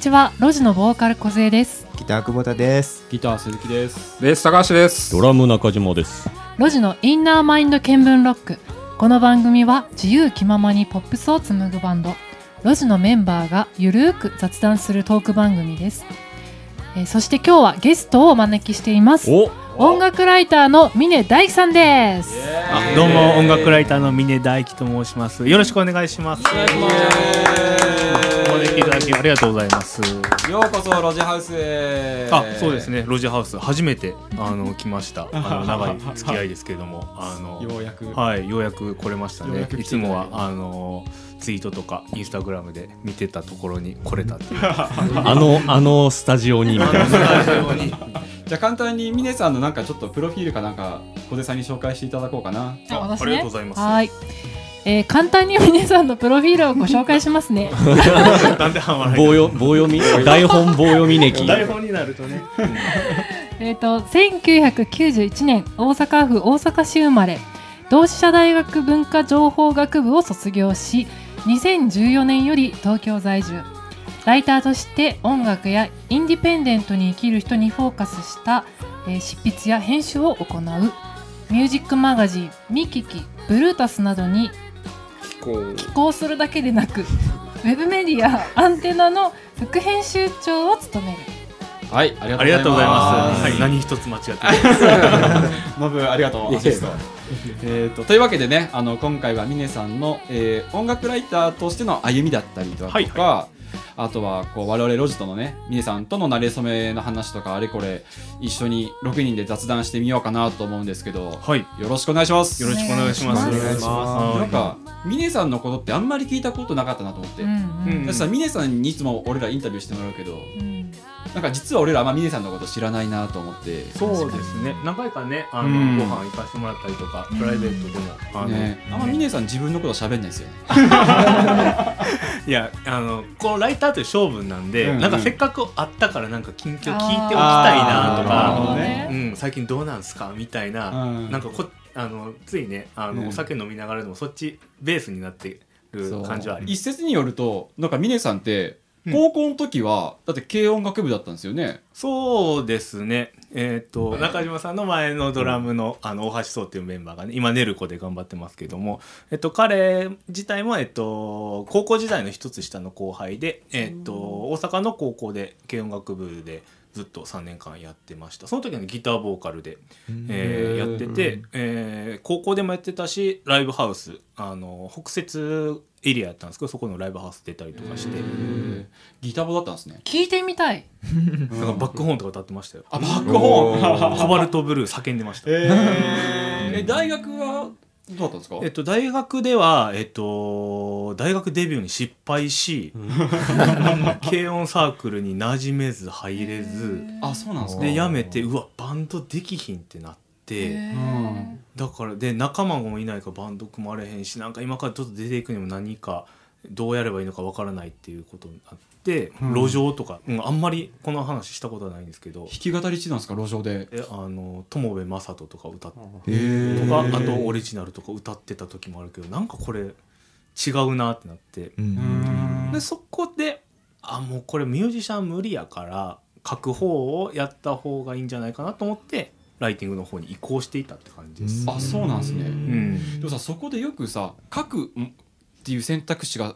ちは。ロジのボーカル小勢です。ギター久保田です。ギター鈴木です。ベース高橋です。ドラム中島です。ロジのインナーマインド見聞ロックこの番組は自由気ままにポップスを紡ぐバンド。ロジのメンバーがゆるーく雑談するトーク番組です、えーそして今日はゲストをお招きしています。お。音楽ライターの峰大樹さんです。あどうも。音楽ライターの峰大樹と申します。よろしくお願いします。お願いただきありがとうございます。ようこそロジハウスへ。あそうですね。ロジハウス初めてあの来ました。あの長い付き合いですけれども。あのようやく。はいようやく来れましたね。いつもはあのツイートとかインスタグラムで見てたところに来れたっていう。あのあのスタジオに。みたいなじゃあ簡単に峰さんのなんかちょっとプロフィールかなんか小手さんに紹介していただこうかな。あ私ね。ありがとうございます。はい、えー簡単に峰さんのプロフィールをご紹介しますね。棒よ棒読み？台本棒読み歴台本になるとね。えっと1991年大阪府大阪市生まれ同志社大学文化情報学部を卒業し2014年より東京在住。ライターとして音楽やインディペンデントに生きる人にフォーカスした、えー執筆や編集を行う。ミュージックマガジン「ミキキ」「ブルータス」などに寄稿するだけでなくウェブメディア「アンテナ」の副編集長を務める。はいありがとうございます。はいい。何一つ間違ってない。ノブありがとうアシスト。えーとというわけでねあの今回は峰さんの、えー音楽ライターとしての歩みだったりとか、はいあとはこう我々ロジとのね峰さんとの馴れ初めの話とかあれこれ一緒に6人で雑談してみようかなと思うんですけどはい。よろしくお願いします。よろしくお願いします。お願いします。なんか峰さんのことってあんまり聞いたことなかったなと思って、うんうん。だってさ峰さんにいつも俺らインタビューしてもらうけどうん。なんか実は俺らあんま峰さんのこと知らないなと思って。そうですね。何回かねあの、うん。ご飯行かせてもらったりとか、プライベートでもあの、ね、あんま峰さん自分のこと喋んないですよね。いやあのこのライターという勝負なんで、うん。うんなんかせっかくあったからなんか近況聞いておきたいなとか、ね。うん、最近どうなんすかみたいな、うん。なんかこあのついねあの、うん。お酒飲みながらでもそっちベースになってる感じはあります。一説によるとなんか峰さんってうん。高校の時は、だって軽音楽部だったんですよね。そうですね。えっ、と中島さんの前のドラムの,、あの大橋壮っていうメンバーがね今ネルコで頑張ってますけども、えっと、彼自体も、えっと、高校時代の一つ下の後輩で、えっと、大阪の高校で軽音楽部でずっと3年間やってました。その時はギターボーカルで、えーやってて、えー高校でもやってたしライブハウスあの北摂エリアやったんですけどそこのライブハウス出たりとかして、ギターボだったんですね。聞いてみたい。なんかバックホーンとか歌ってましたよ。あバックホーン。コバルトブルー叫んでました。えー、え大学は？どうだったんですか？えっと、大学では、えっと、大学デビューに失敗し、軽音サークルに馴染めず入れず、あそうなんですか。で、辞めて、うわ、バンドできひんってなって、うんだから、で、仲間もいないからバンド組まれへんし、なんか今からちょっと出ていくにも何か、どうやればいいのかわからないっていうことになって、うん。路上とか、うんあんまりこの話したことはないんですけど、弾き語りしてたんですか？路上で。えあの友部正人とか歌ってへとかあとオリジナルとか歌ってた時もあるけどなんかこれ違うなってなって。うんでそこであもうこれミュージシャン無理やから書く方をやった方がいいんじゃないかなと思ってライティングの方に移行していたって感じです。あそうなんですね。うん。でもさそこでよくさ書くっていう選択肢が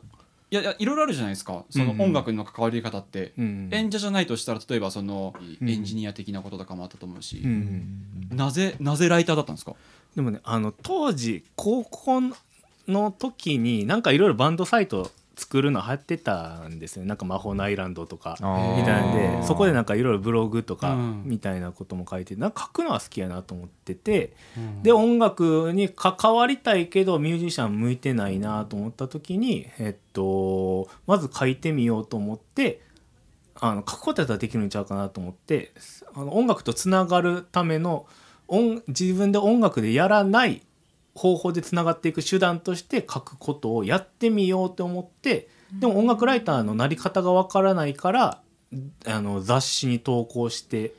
いやいやいろいろあるじゃないですか。そのうん音楽の関わり方って、うん演者じゃないとしたら例えばそのうんエンジニア的なこととかもあったと思うし。う、ん。なぜなぜライターだったんですか？でもねあの当時高校の時になんかいろいろバンドサイト作るの流行ってたんですね。なんか魔法のアイランドとかみたいなんでそこでなんかいろいろブログとかうん。みたいなことも書いてなんか書くのは好きやなと思っててで音楽に関わりたいけどミュージシャン向いてないなと思った時にえっとまず書いてみようと思ってあの書くことやったらできるんちゃうかなと思ってあの音楽とつながるための音自分で音楽でやらない方法でつながっていく手段として書くことをやってみようと思ってでも音楽ライターのなり方がわからないからあの雑誌に投稿して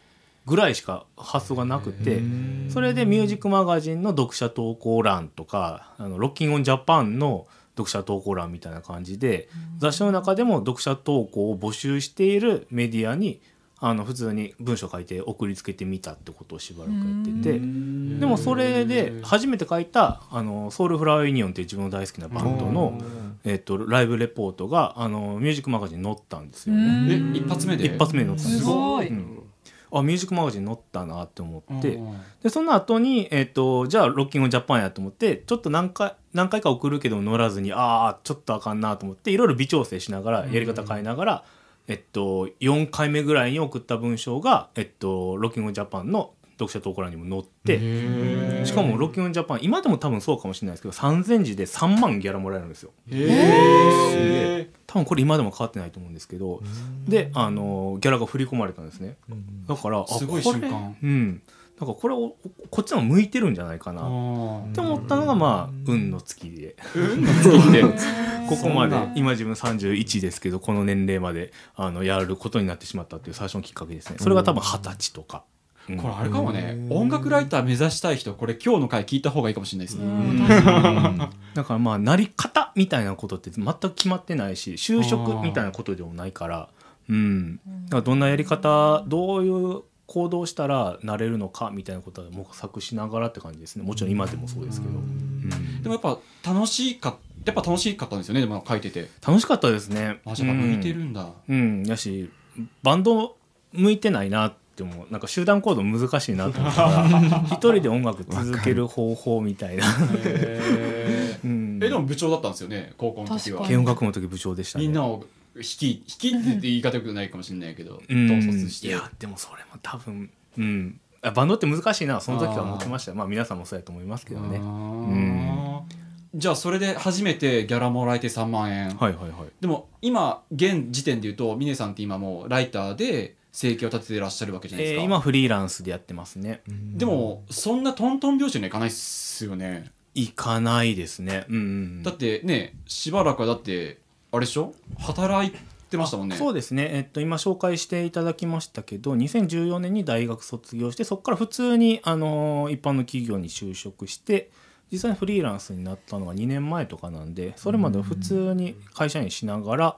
ぐらいしか発想がなくてそれでミュージックマガジンの読者投稿欄とかあのロッキンオンジャパンの読者投稿欄みたいな感じで、雑誌の中でも読者投稿を募集しているメディアにあの普通に文章書いて送りつけてみたってことをしばらくやってて。でもそれで初めて書いたあのソウルフラワーユニオンっていう自分の大好きなバンドの、えっと、ライブレポートがあのミュージックマガジンに載ったんですよね。え一発目で？一発目に載ったんですすごい。うん。あミュージックマガジン載ったなって思って、でその後にえっ、とじゃあロッキングジャパンやと思ってちょっと何回何回か送るけど乗らずにああちょっとあかんなと思っていろいろ微調整しながらやり方変えながら、えっと4回目ぐらいに送った文章がえっとロッキングジャパンの読者投稿欄にも載ってしかもロッキングジャパン今でも多分そうかもしれないですけど3000字で3万ギャラもらえるんですよ。へ多分これ今でも変わってないと思うんですけどであのギャラが振り込まれたんですね。だからあすごい瞬間。うんだからこれをこっちの向いてるんじゃないかな。っー。て思ったのがまあ運の月で。ここまで今自分31ですけどこの年齢まであのやることになってしまったっていう最初のきっかけですね。それが多分二十歳とか、うん。これあれかもね。音楽ライター目指したい人これ今日の回聞いた方がいいかもしれないですね。だからまあなり方みたいなことって全く決まってないし就職みたいなことでもないから。うん。だからどんなやり方どういう行動したらなれるのかみたいなことは模索しながらって感じですね。もちろん今でもそうですけど、うん。でもやっぱ楽しかやっぱ楽しかったんですよねでも書いてて。楽しかったですね。あじゃあやっぱ向いてるんだ。うん、やしバンド向いてないなってもなんか集団行動難しいなと思ったから 一人で音楽続ける方法みたいな、へー。うん、えでも部長だったんですよね高校の時は。確かに。軽音楽部の時部長でしたね。みんなを引き引きって言い方よくないかもしれないけどうん。統率して。いやでもそれも多分うん。あバンドって難しいな。その時は思ってました。よまあ皆さんもそうやと思いますけどね。あー。じゃあそれで初めてギャラもらえて3万円、はいはいはい。でも今現時点で言うと峰さんって今もうライターで生計を立ててらっしゃるわけじゃないですか、えー今フリーランスでやってますね。でもそんなトントン拍子にはいかないっすよね、行かないですねうん。うんだってねしばらくはだってあれでしょ？働いてましたもんね。そうですね、えっと、今紹介していただきましたけど2014年に大学卒業してそこから普通に、あの一般の企業に就職して実際にフリーランスになったのが2年前とかなんでそれまでは普通に会社員しながら、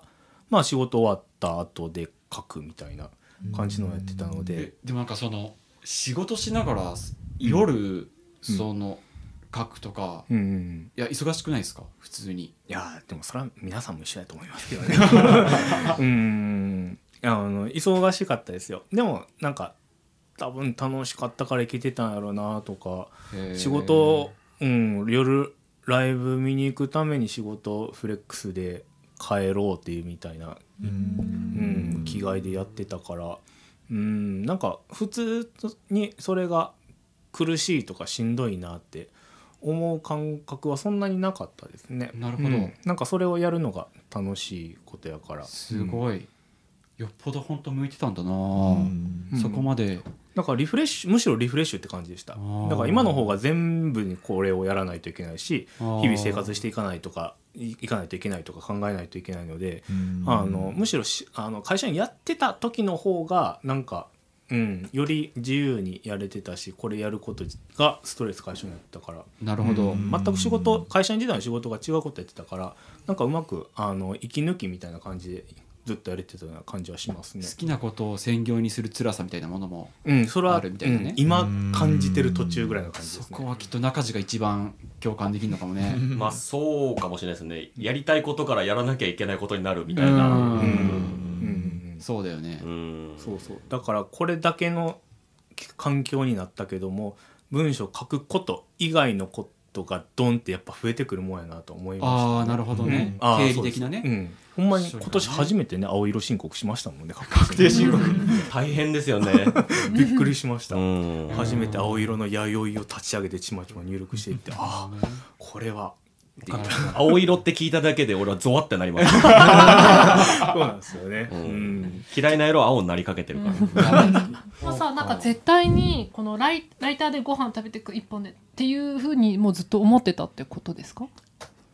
まあ、仕事終わった後で書くみたいな感じのをやってたので。え。でもなんかその仕事しながら夜その書くとか、うんうん、いや忙しくないですか？普通に。いやーでもそれは皆さんも一緒だと思いますけどね。うん。あの忙しかったですよ。でもなんか多分楽しかったから行けてたんやろうなとか仕事、うん、夜ライブ見に行くために仕事フレックスで帰ろうっていうみたいな、うん、気概でやってたから、うん、なんか普通にそれが苦しいとかしんどいなって思う感覚はそんなになかったですね。なるほど。うん。なんかそれをやるのが楽しいことやから。すごい、よっぽど本当向いてたんだな、ん。そこまで。だからリフレッシュむしろリフレッシュって感じでした。だー。から今の方が全部にこれをやらないといけないし日々生活していかないとかいいかないといけないとか考えないといけないのであのむしろしあの会社員やってた時の方がなんか、うん、より自由にやれてたしこれやることがストレス解消になってたから。なるほど、全く仕事会社員時代の仕事が違うことやってたからなんかうまくあの息抜きみたいな感じでずっとやれてたような感じはしますね。好。きなことを専業にする辛さみたいなものもうん、それはあるみたいなね。うん今感じてる途中ぐらいの感じですね。そこはきっと中地が一番共感できるのかもね。まあそうかもしれないですね。やりたいことからやらなきゃいけないことになるみたいな。うんうん。うんそうだよね。うん。そうそう。だからこれだけの環境になったけども文章書くこと以外のことがドンってやっぱ増えてくるもんやなと思いました、ああなるほどね、うん。経理的なね、そうん、ほんまに今年初めてね青色申告しましたもんね。確定申告。大変ですよね。びっくりしました、うん。初めて青色の弥生を立ち上げてちまちま入力していってああこれは青色って聞いただけで俺はゾワってなりました そうなんですよね、うん。うん。嫌いな色は青になりかけてるから、まあさなんか絶対にこのライライターでご飯食べてく一本でっていうふうにもうずっと思ってたってことですか？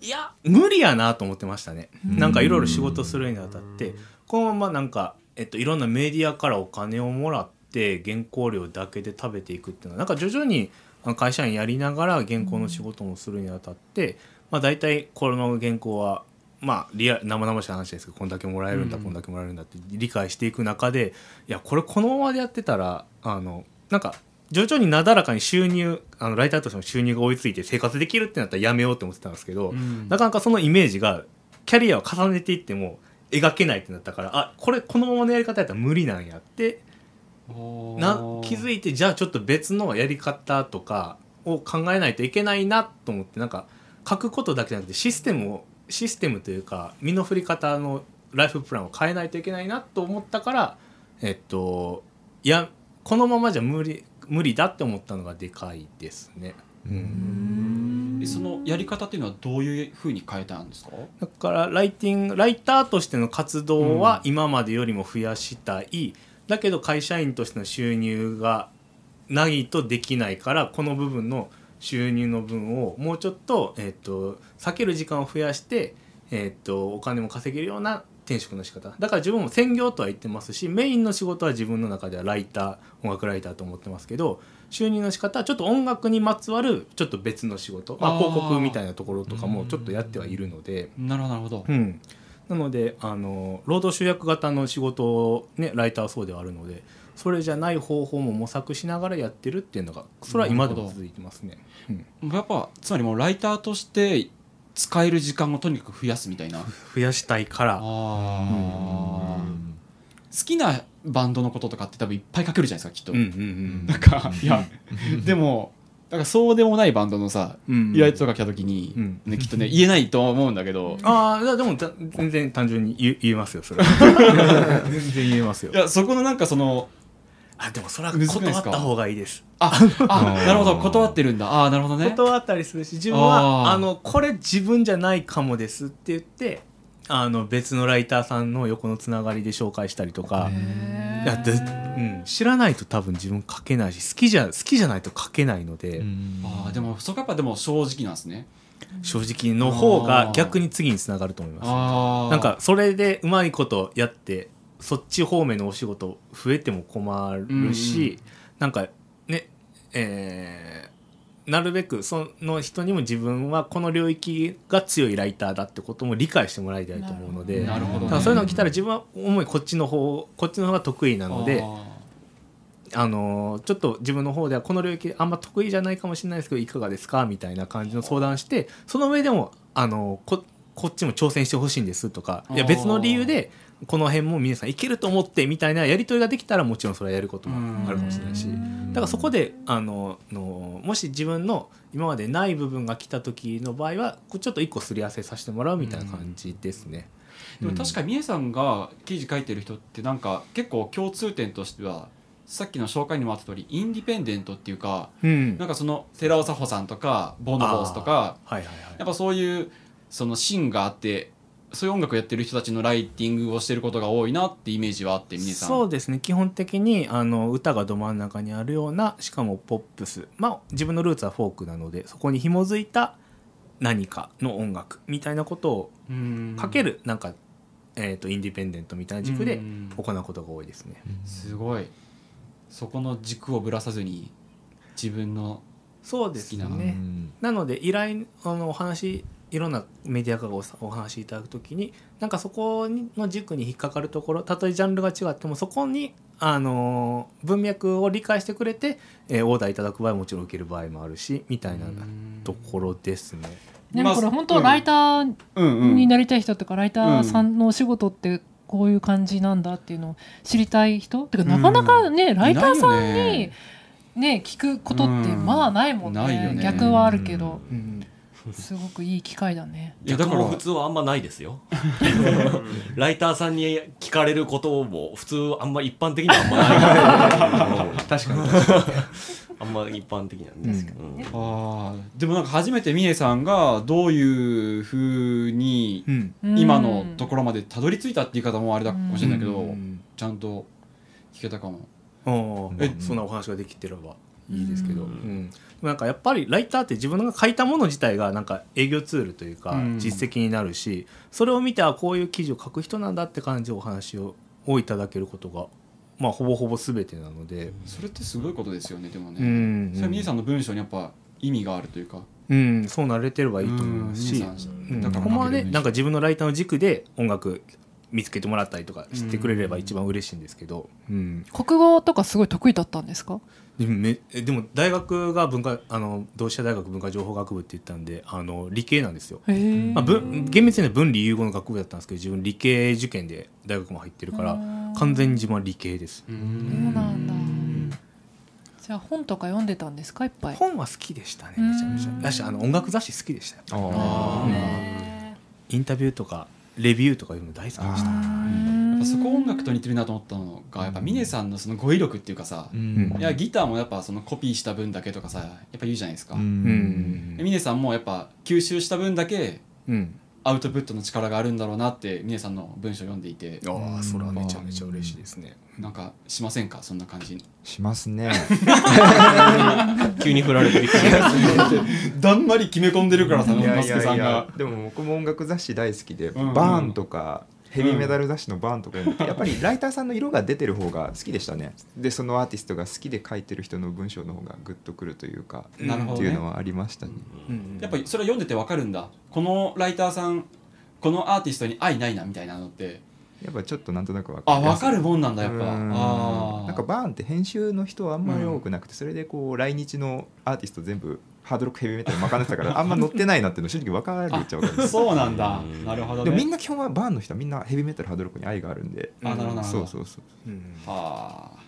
いや無理やなと思ってましたね。なんかいろいろ仕事するにあたってこのままなんか、えっと、いろんなメディアからお金をもらって原稿料だけで食べていくっていうのはなんか徐々に会社員やりながら原稿の仕事もするにあたって、まあ、大体この原稿はまあリア生々しい話ですけどこんだけもらえるんだ、うん。こんだけもらえるんだって理解していく中でいやこれこのままでやってたらあのなんか徐々になだらかに収入あのライターとしての収入が追いついて生活できるってなったらやめようって思ってたんですけど、うん。なかなかそのイメージがキャリアを重ねていっても描けないってなったからあこれこのままのやり方やったら無理なんやってな気づいてじゃあちょっと別のやり方とかを考えないといけないなと思ってなんか書くことだけじゃなくてシステムをシステムというか身の振り方のライフプランを変えないといけないなと思ったからえっといやこのままじゃ無理無理だって思ったのがでかいですね。うん。えそのやり方っていうのはどういうふうに変えたんですか？だからライティングライターとしての活動は今までよりも増やしたい、だけど会社員としての収入がないとできないからこの部分の収入の分をもうちょっと,、えっと避ける時間を増やして、えっとお金も稼げるような転職の仕方。だから自分も専業とは言ってますしメインの仕事は自分の中ではライター音楽ライターと思ってますけど収入の仕方はちょっと音楽にまつわるちょっと別の仕事、まあ、広告みたいなところとかもちょっとやってはいるので。なるほどなるほど。うん、なのであの労働集約型の仕事を、ね、ライターはそうではあるのでそれじゃない方法も模索しながらやってるっていうのがそれは今でも続いてますね。うん、やっぱつまりもうライターとして使える時間をとにかく増やすみたいな。増やしたいから。あー。好きなバンドのこととかって多分いっぱい書けるじゃないですかきっと、うんうんなんかいやでもなんかそうでもないバンドのさうん。うん依頼とか来た時に、うん。ね、きっとね言えないとは思うんだけど、ああでもた全然単純に言え言えますよそれは。全然言えますよ。いやそこのなんかそのあでもそれは断った方がいいです。ああなるほど断ってるんだ。ああなるほどね。断ったりするし自分はあのこれ自分じゃないかもですって言ってあの別のライターさんの横のつながりで紹介したりとか。いやで、うん、知らないと多分自分書けないし好きじゃ好きじゃないと書けないので、ああでもそこやっぱでも正直なんですね。正直の方が逆に次につながると思います。なんかそれでうまいことやってそっち方面のお仕事増えても困るし、うんうんなんかねえーなるべくその人にも自分はこの領域が強いライターだってことも理解してもらいたいと思うのでなるほどね。そういうのが来たら自分は主にこっちの方こっちの方が得意なのでああのちょっと自分の方ではこの領域あんま得意じゃないかもしれないですけどいかがですかみたいな感じの相談してその上でもあのここっちも挑戦してほしいんですとかいや別の理由でこの辺も皆さんいけると思ってみたいなやり取りができたらもちろんそれはやることもあるかもしれないし。だからそこであののもし自分の今までない部分が来た時の場合はちょっと一個すり合わせさせてもらうみたいな感じですね。でも確かにみえさんが記事書いてる人ってなんか結構共通点としてはさっきの紹介にもあった通りインディペンデントっていうかうん。なんかその寺尾佐穂さんとかボーノボースとかはいはいはい。やっぱそういうその芯があってそういう音楽をやってる人たちのライティングをしてることが多いなってイメージはあって峰さん。そうですね。基本的にあの歌がど真ん中にあるようなしかもポップス。まあ自分のルーツはフォークなのでそこに紐づいた何かの音楽みたいなことをうん。かけるなんか、えー、とインディペンデントみたいな軸でうん。行うことが多いですね。すごい。そこの軸をぶらさずに自分のそうですね。なので依頼あのお話いろんなメディアからおお話しいただくときになんかそこにの軸に引っかかるところたとえジャンルが違ってもそこにあの文脈を理解してくれて、えーオーダーいただく場合はもちろん受ける場合もあるしみたいなところですね。でもこれまあ本当ライターになりたい人とかライターさんのお仕事ってこういう感じなんだっていうのを知りたい人？てかなかなかねライターさんにね。ね聞くことってうん。まあないもんね。逆はあるけど。うんすごくいい機会だね。いやだから普通はあんまないですよ。ライターさんに聞かれることも普通あんま一般的にはあんまない確かに。あんま一般的なんですけど、うん。あー。でもなんか初めてみえさんがどういうふうにうん。うん今のところまでたどり着いたって言い方もあれだかもしれないけど、うん。ちゃんと聞けたかも。おー。えそんなお話ができてればいいですけど、ううん。なんかやっぱりライターって自分が書いたもの自体がなんか営業ツールというかうん。実績になるし、それを見てあこういう記事を書く人なんだって感じでお話ををいただけることが、まあ、ほぼほぼ全てなので、それってすごいことですよねでもね、うん。それはみえさんの文章にやっぱ意味があるというか。うん。そうなれてればいいと思うし、うん、だからほんまはねなんか自分のライターの軸で音楽見つけてもらったりとかしてくれれば一番嬉しいんですけど、うん、国語とかすごい得意だったんですか？でもめでも大学が文化あの同志社大学文化情報学部って言ったんであの理系なんですよ、まあ、厳密には分理融合の学部だったんですけど自分理系受験で大学も入ってるから完全に自分は理系です。そうなんだ。じゃあ本とか読んでたんですかいっぱい？本は好きでしたねめちゃめちゃ。だしあの音楽雑誌好きでしたよ、インタビューとかレビューとか読むの大好きでしたぱそこ音楽と似てるなと思ったのがやっぱ峰さんのその語彙力っていうかさ、うん、いやギターもやっぱそのコピーした分だけとかさやっぱ言うじゃないですか、うん、峰さんもやっぱ吸収した分だけ、うん、アウトプットの力があるんだろうなって峰さんの文章読んでいて。ああそれはめちゃめちゃ嬉しいですね。なんかしませんか？そんな感じ。しますね。急に振られて だんまり決め込んでるからさマスケさんが。でも僕も音楽雑誌大好きで、うんうん、バーンとかヘビーメタル雑誌のバーンとか読んでやっぱりライターさんの色が出てる方が好きでしたね。でそのアーティストが好きで書いてる人の文章の方がグッとくるというか、なるほど、っていうのはありましたね、うん、やっぱりそれは読んでてわかるんだ。このライターさんこのアーティストに愛ないなみたいなのって。やっぱちょっとなんとなく分かあ分かるもんなんだやっぱ。あなんかバーンって編集の人はあんまり多くなくて、それでこう来日のアーティスト全部ハードロックヘビーメタル任せたからあんま乗ってないなっていうの正直分かるっちゃ分かるそうなんだ。なるほど、ね、でもみんな基本はバーンの人はみんなヘビーメタルハードロックに愛があるんで。あなるほどそうそうそう、う。ん、はあ。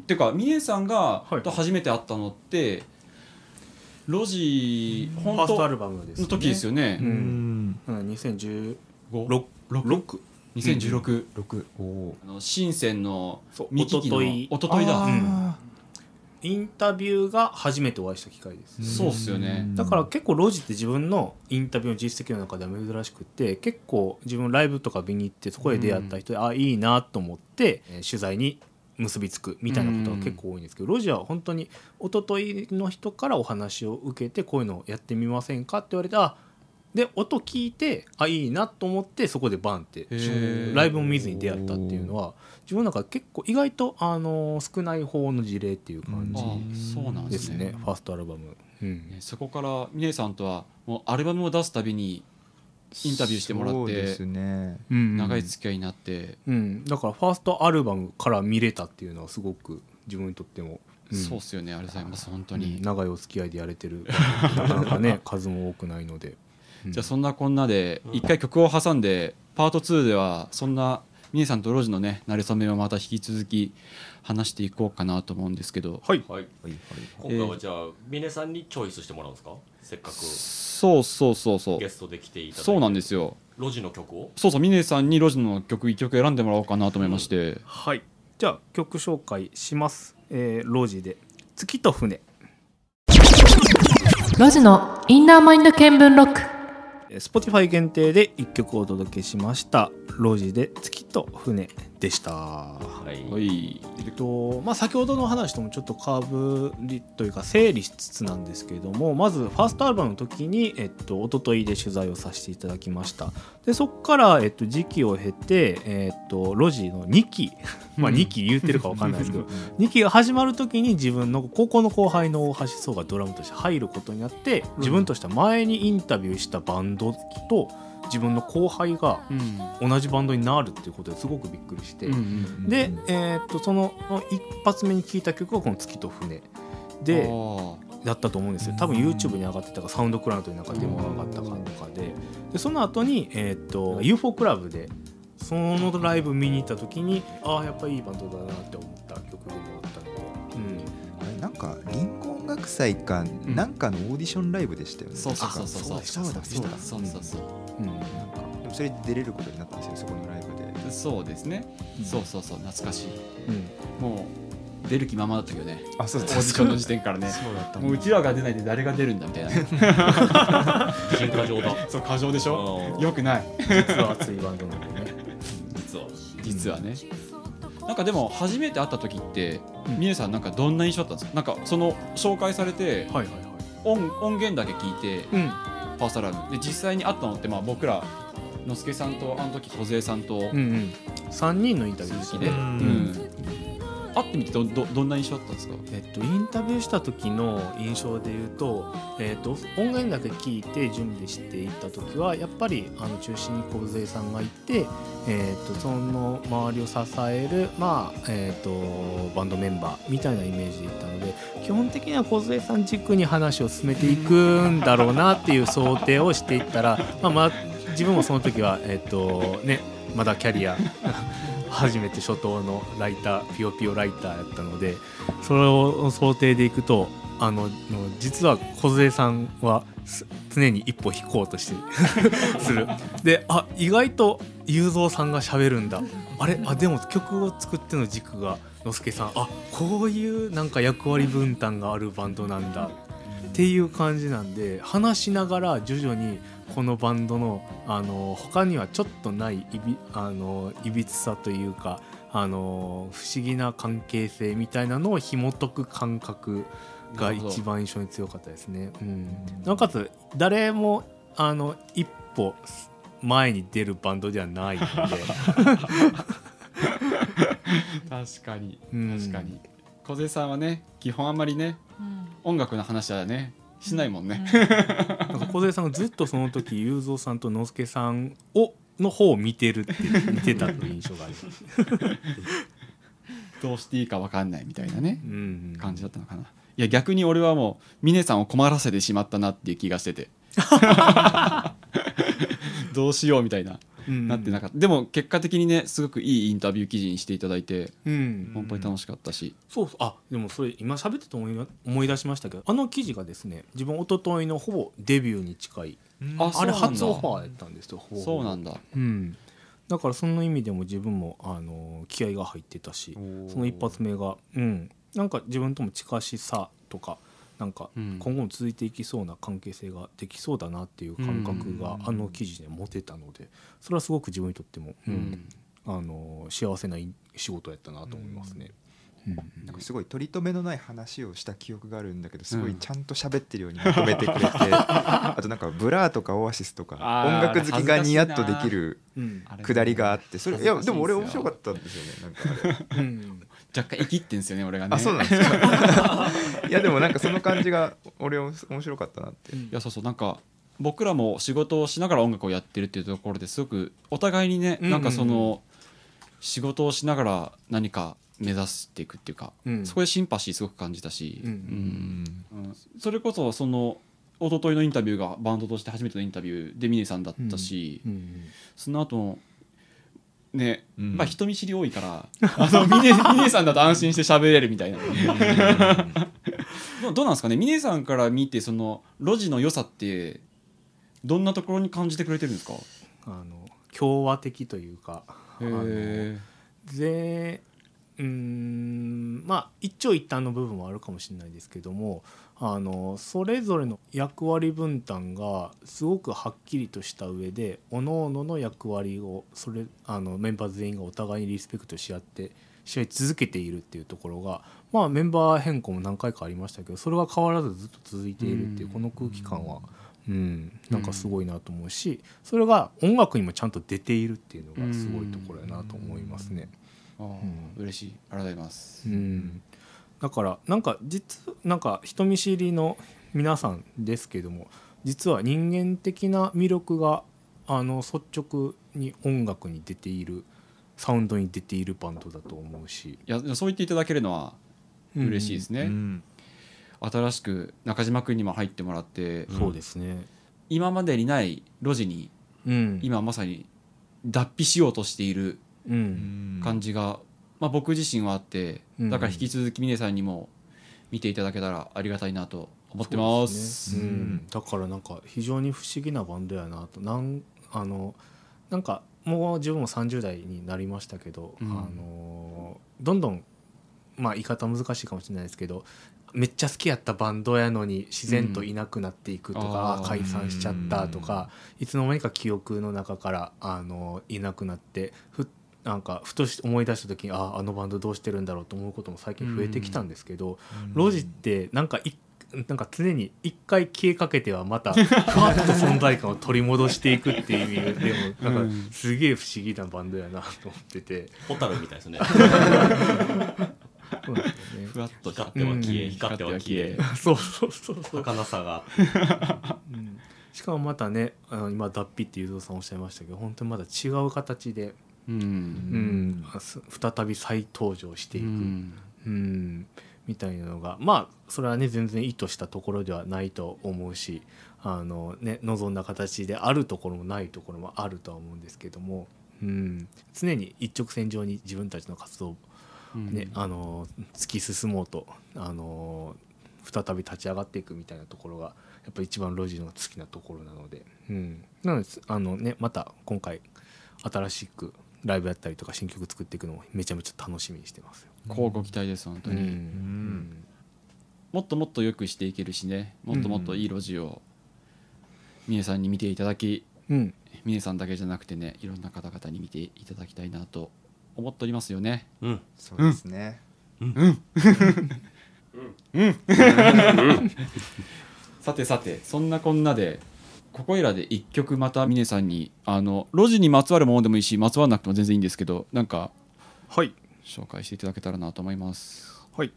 っていうか峰さんがと初めて会ったのって、ロジ本当ファーストアルバムの時ですよね。うん、うん、2015 6 2016、うん、あの深センのミキキのおととい。だ、うん、インタビューが初めてお会いした機会です、そうっすよね。だから結構ロジって自分のインタビューの実績の中では珍しくて結構自分ライブとか見に行ってそこで出会った人で、うん、あいいなと思って、えー、取材に結びつくみたいなことが結構多いんですけど、ロジは本当に一昨日の人からお話を受けてこういうのをやってみませんかって言われてあで音聞いてあいいなと思ってそこでバンってライブも見ずに出会ったっていうのは自分なんか結構意外とあの少ない方の事例っていう感じですね、ファーストアルバム、うん。そこから峰さんとはもうアルバムを出すたびにインタビューしてもらって、ね、長い付き合いになって、うん、だからファーストアルバムから見れたっていうのはすごく自分にとっても。うん、そうっすよね。ありがとうございます。本当に、長いお付き合いでやれてる。なかなかね 数も多くないので。じゃあそんなこんなで一回曲を挟んでパート2ではそんな峰さんとロジのね馴れ初めをまた引き続き話していこうかなと思うんですけど。はい、はい、今回はじゃあ峰さんにチョイスしてもらうんですか？せっかくそうそうそうそう。ゲストで来ていただいて。そうなんですよ。ロジの曲を？そうそう峰さんにロジの曲1曲選んでもらおうかなと思いまして、うん、はい。じゃあ曲紹介します、えー、ロジで「月と船」ロジのインナーマインド見聞録 Spotify 限定で1曲をお届けしました「路地で月と船」でした。はい、えっとまあ、先ほどの話ともちょっとかぶりというか整理しつつなんですけれどもまずファーストアルバムの時に、えっと一昨日で取材をさせていただきました。でそこから、えっと、時期を経て、えっと、路地の2期 まあ2期言ってるか分かんないですけど 2期が始まる時に自分の高校の後輩の大橋壮がドラムとして入ることになって自分としては前にインタビューしたバンドと、自分の後輩が同じバンドになるっていうことですごくびっくりして、で、えー、っとその一発目に聴いた曲がこの「月と船」でだったと思うんですよ。多分 YouTube に上がってたかサウンドクラウドになんかデモが上がったかとかででその後にえー、っと UFO クラブでそのライブ見に行った時にああやっぱりいいバンドだなって思った曲でもあったので、うん、あれなんかリン楽祭かなんかのオーディションライブでしたよね、そうそうそうそう。そうそうそうそうそううん、なん。かでもそれ出れることになったんですよそこのライブで。そうですね、うん、そうそうそう。懐かしい、うん、もう出る気ままだったけどね。あそうオーディションの時点からね。そうだったもううちらが出ないで誰が出るんだみたいな。新過剰だ。そう過剰でしょ？よくない。実は熱いバンドなんでね。実は。実はね、なんかでも初めて会った時って峰、うん、さんなんかどんな印象だったんですか？なんかその紹介されて、はいはいはい、音音源だけ聞いて、うん、ファーストラブで実際に会ったのってまあ僕らのすけさんとあの時梢さんと、うんうん、3人のインタビュー好きで、うん、会ってみてどどどんな印象だったんですか？えっと、インタビューした時の印象で言うと,、えっと音源だけ聞いて準備していった時はやっぱりあの中心に小杉さんがいて、えっとその周りを支える、まあえっとバンドメンバーみたいなイメージでいったので基本的には小杉さん軸に話を進めていくんだろうなっていう想定をしていったら、まあまあ、自分もその時は、えっとね、まだキャリア初めて初頭のライターピヨピヨライターやったのでそれを想定でいくとあの実は梢さんは常に一歩引こうとして する。であ意外と雄三さんがしゃべるんだ。あれ？あでも曲を作っての軸がのすけさん。あこういうなんか役割分担があるバンドなんだ。っていう感じなんで話しながら徐々にこのバンドのあの他にはちょっとないいびあのいびつさというかあの不思議な関係性みたいなのを紐解く感覚が一番印象に強かったですね。うん、なおかつ誰もあの一歩前に出るバンドではないので。確かに確かに。小瀬さんはね基本あんまりね、うん、音楽の話はねしないもんね。なんか小杉さんがずっとその時雄三さんと之助さんをの方を見てるって見てたという印象があります。どうしていいか分かんないみたいなね、うんうん、感じだったのかな。いや逆に俺はもう峰さんを困らせてしまったなっていう気がしてて どうしようみたいななってなかった、でも結果的にねすごくいいインタビュー記事にしていただいて、うん、本当に楽しかったし。そうそう。あでもそれ今喋ってて思い思い出しましたけどあの記事がですね自分一昨日のほぼデビューに近い。ああれ初オファーやったんですよそうなんだ。うん。だからその意味でも自分もあの気合が入ってたしその一発目がうん。なんか自分とも近しさとかなんか今後も続いていきそうな関係性ができそうだなっていう感覚があの記事で持てたのでそれはすごく自分にとっても、うん、あの幸せな仕事やったなと思いますね。なんかすごい取り留めのない話をした記憶があるんだけどすごいちゃんと喋ってるようにまとめてくれて、あとなんか Blur とかオアシスとか音楽好きがニヤッとできるくだりがあってそれいやでも俺面白かったんですよねなんかあれ、若干生きってんですよね俺がね。あそうなんですか。いやでもなんかその感じが俺面白かったなって、いやそうそうなんか僕らも仕事をしながら音楽をやってるっていうところですごくお互いにねなんかその仕事をしながら何か目指していくっていうか、うん、そこでシンパシーすごく感じたし、うん、それこそその一昨日のインタビューがバンドとして初めてのインタビューで峰さんだったし、その後ね、まあ人見知り多いから。あの峰峰さんだと安心して喋れるみたいな。どうなんですかね？峰さんから見てその路地の良さってどんなところに感じてくれてるんですか？あの共和的というか。でうんまあ一長一短の部分はあるかもしれないですけどもあのそれぞれの役割分担がすごくはっきりとした上で各々の役割をそれあのメンバー全員がお互いにリスペクトし合って試合続けているっていうところが、まあ、メンバー変更も何回かありましたけどそれは変わらずずっと続いているっていうこの空気感は。うん、なんかすごいなと思うしそれが音楽にもちゃんと出ているっていうのがすごいところやなと思いますね。うん、嬉しい。ありがとうございます、うん、だからなんか実なんか人見知りの皆さんですけども実は人間的な魅力があの率直に音楽に出ているサウンドに出ているバンドだと思うし。いやそう言っていただけるのは嬉しいですね、うん、新しく中島君にも入ってもらって、そうですね。今までにない路地に、うん、今まさに脱皮しようとしている感じが、まあ、僕自身はあってだから引き続き峰さんにも見ていただけたらありがたいなと思ってます、ね。うん、だからなんか非常に不思議なバンドやなと。なんあのなんかもう自分も30代になりましたけど、うん、あのどんどんまあ言い方難しいかもしれないですけどめっちゃ好きやったバンドやのに自然といなくなっていくとか、うん、解散しちゃったとか、いつの間にか記憶の中からあのいなくなってふっなんかふと思い出した時にああのバンドどうしてるんだろうと思うことも最近増えてきたんですけど、ロジってなんかなんか常に一回消えかけてはまた ふわっと存在感を取り戻していくっていう意味でもなんかすげえ不思議なバンドやなと思ってて。ホタルみたいですね。そうなんですよね。ふわっと光っては消え、うん光っては消え。そうそうそうそう、儚さが。うん。しかもまたねあの今脱皮ってゆうぞうさんおっしゃいましたけど本当にまだ違う形で、ううん。再び再登場していく、うん。うん。みたいなのがまあそれはね全然意図したところではないと思うしあの、ね、望んだ形であるところもないところもあるとは思うんですけども、うん、常に一直線上に自分たちの活動を、ねあの突き進もうとあの再び立ち上がっていくみたいなところがやっぱ一番ロジの好きなところなので、うん、なのであの、ね、また今回新しくライブやったりとか新曲作っていくのもめちゃめちゃ楽しみにしてますよ。こうご期待です本当に、うん。もっともっと良くしていけるしね。もっともっといい路地を峰さんに見ていただきうん、峰さんだけじゃなくてねいろんな方々に見ていただきたいなと思っておりますよね。うん。そうですね、さてさてそん。なこん。なでここいらで一曲また峰さんにあの路地にまつわるものでもいいしまつわらなくても全然いいんですけどなんかはい紹介していただけたらなと思いますはい。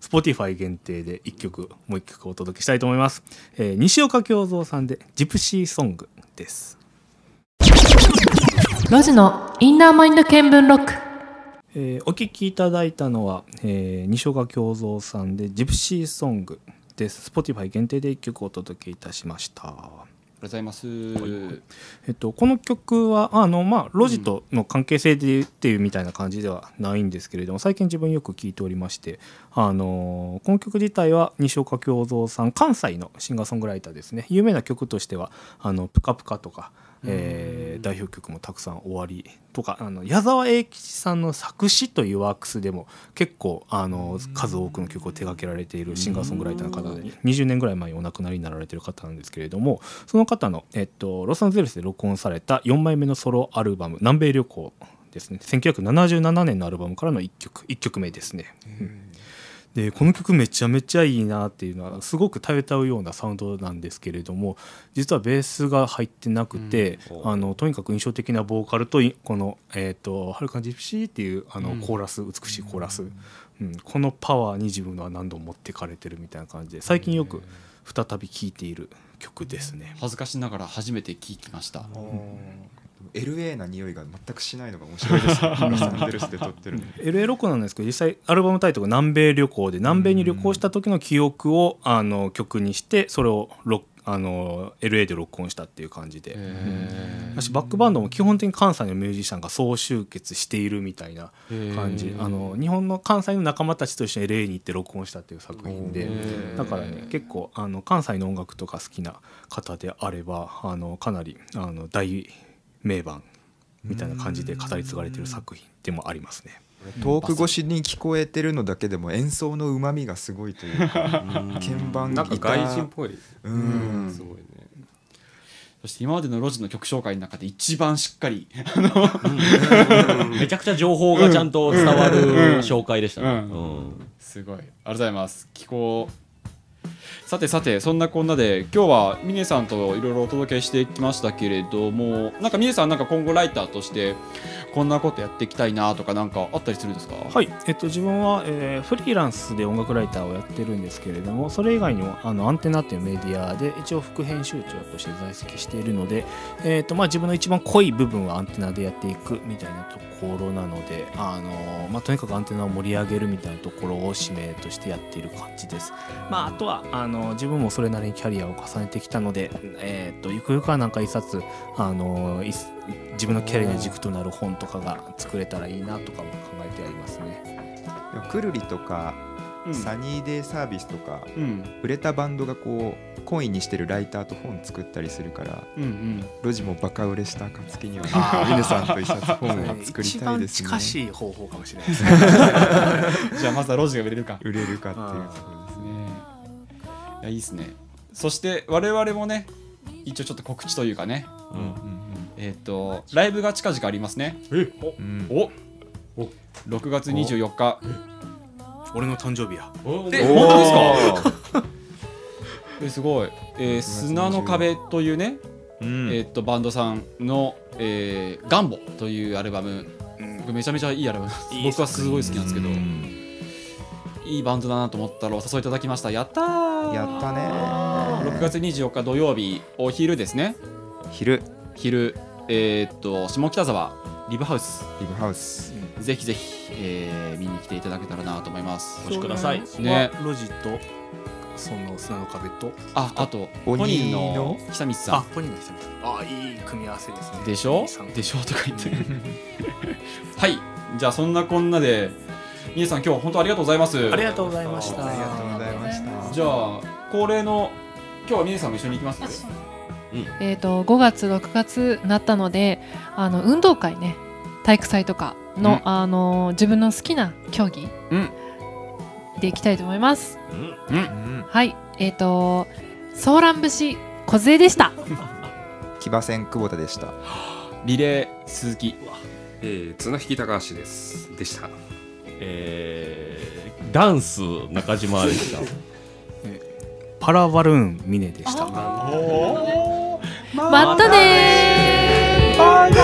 Spotify 限定で1曲もう1曲お届けしたいと思います。えー西岡京三さんでジプシーソングです。ロジのインナーマインド見聞録えーお聴きいただいたのは、えー西岡京三さんでジプシーソングです。Spotify 限定で1曲お届けいたしました。ありがとうございます、えっと、この曲はあの、まあ、ロジとの関係性でっていうみたいな感じではないんですけれども最近自分よく聴いておりましてあのこの曲自体は西岡京三さん関西のシンガーソングライターですね。有名な曲としては「あのプカプカ」とか、えー代表曲もたくさん終わりとかあの矢沢永吉さんの作詞というワークスでも結構あの数多くの曲を手掛けられているシンガーソングライターの方で20年ぐらい前にお亡くなりになられている方なんですけれどもその方の、えっと、ロサンゼルスで録音された4枚目のソロアルバム「南米旅行」ですね。1977年のアルバムからの1曲1曲目ですね。うんでこの曲めちゃめちゃいいなっていうのはすごく頼たうようなサウンドなんですけれども実はベースが入ってなくて、うん。あのとにかく印象的なボーカルといこの「えー、とはるかジプシー」っていうあのうん。コーラス、美しいコーラス、うん、このパワーに自分は何度も持ってかれてるみたいな感じで最近よく再び聴いている曲ですね。恥ずかしながら初めて聞きました LA な匂いが全くしないのが面白いです。ねロサンゼルスで撮ってるの LA ロコなんですけど実際アルバムタイトルが南米旅行で南米に旅行した時の記憶をあの曲にしてそれをロあの LA で録音したっていう感じで。へ私バックバンドも基本的に関西のミュージシャンが総集結しているみたいな感じ。あの日本の関西の仲間たちと一緒に LA に行って録音したっていう作品で。だからね結構あの関西の音楽とか好きな方であればあのかなりあの大名盤みたいな感じで語り継がれている作品でもありますね。遠く越しに聞こえてるのだけでも演奏のうまみがすごいというか鍵盤なんか外人っぽい。うん。すごいね。そして今までのロジの曲紹介の中で一番しっかりめちゃくちゃ情報がちゃんと伝わる紹介でしたね、うん。うん。すごい。ありがとうございます。気候さてさてそんなこんなで今日は峰さんといろいろお届けしてきましたけれどもなんか峰さんなんか今後ライターとしてこんなことやっていきたいなとかなんかあったりするんですか？はい、えっと、自分は、えーフリーランスで音楽ライターをやってるんですけれどもそれ以外にもあのアンテナっていうメディアで一応副編集長として在籍しているので、えっとまあ、自分の一番濃い部分はアンテナでやっていくみたいなところなので、あのまあ、とにかくアンテナを盛り上げるみたいなところを使命としてやっている感じです。まあ、あとはあの自分もそれなりにキャリアを重ねてきたので、えっとゆくゆくはなんか一冊あの自分のキャリアの軸となる本とかが作れたらいいなとかも考えてありますね。くるりとか、うん。サニーデイサービスとかうん。売れたバンドがこうコインにしてるライターと本作ったりするからうんうん。ロジもバカ売れした暁にはミネさんと一冊本を作りたいですね。近しい方法かもしれないですね。じゃあまずはロジが売れるか。売れるかっていうところですね。ねいやいいですね。そして我々もね一応ちょっと告知というかね。えっ、とライブが近々ありますね。うん。おお6月24日俺の誕生日や。え本当ですか？えすごい、えー、砂の壁というね、うん。えーっとバンドさんの「えーガンボ」というアルバム、めちゃめちゃいいアルバム。いい僕はすごい好きなんですけど、うん。いいバンドだなと思ったらお誘いいただきました。やったー。やったね6月24日土曜日お昼ですね。昼。昼。えーっと下北沢リブハウス。リブハウスぜひぜひ、えー見に来ていただけたらなと思います。お越しください。ね。ロジとその砂の壁と。ああとポ鬼ニーの？の久光さあんポニーの人あいい組み合わせですね。でしょ？でしょ？とか言って。はい。じゃあそんなこんなで皆さん今日本当ありがとうございます。ありがとうございました。ありがとうございました。じゃあ恒例の今日は峰さんも一緒に行きます？えっ、と5月6月なったのであの運動会ね体育祭とかの、うん。あの自分の好きな競技うん。でいきたいと思います。うん。うん。うんはい、えっ、とソーラン節梢でした。騎馬戦久保田でした。リレー鈴木。えー、綱引き高橋です。でした。えーダンス中島でした。パラバルーンミネでした。またねー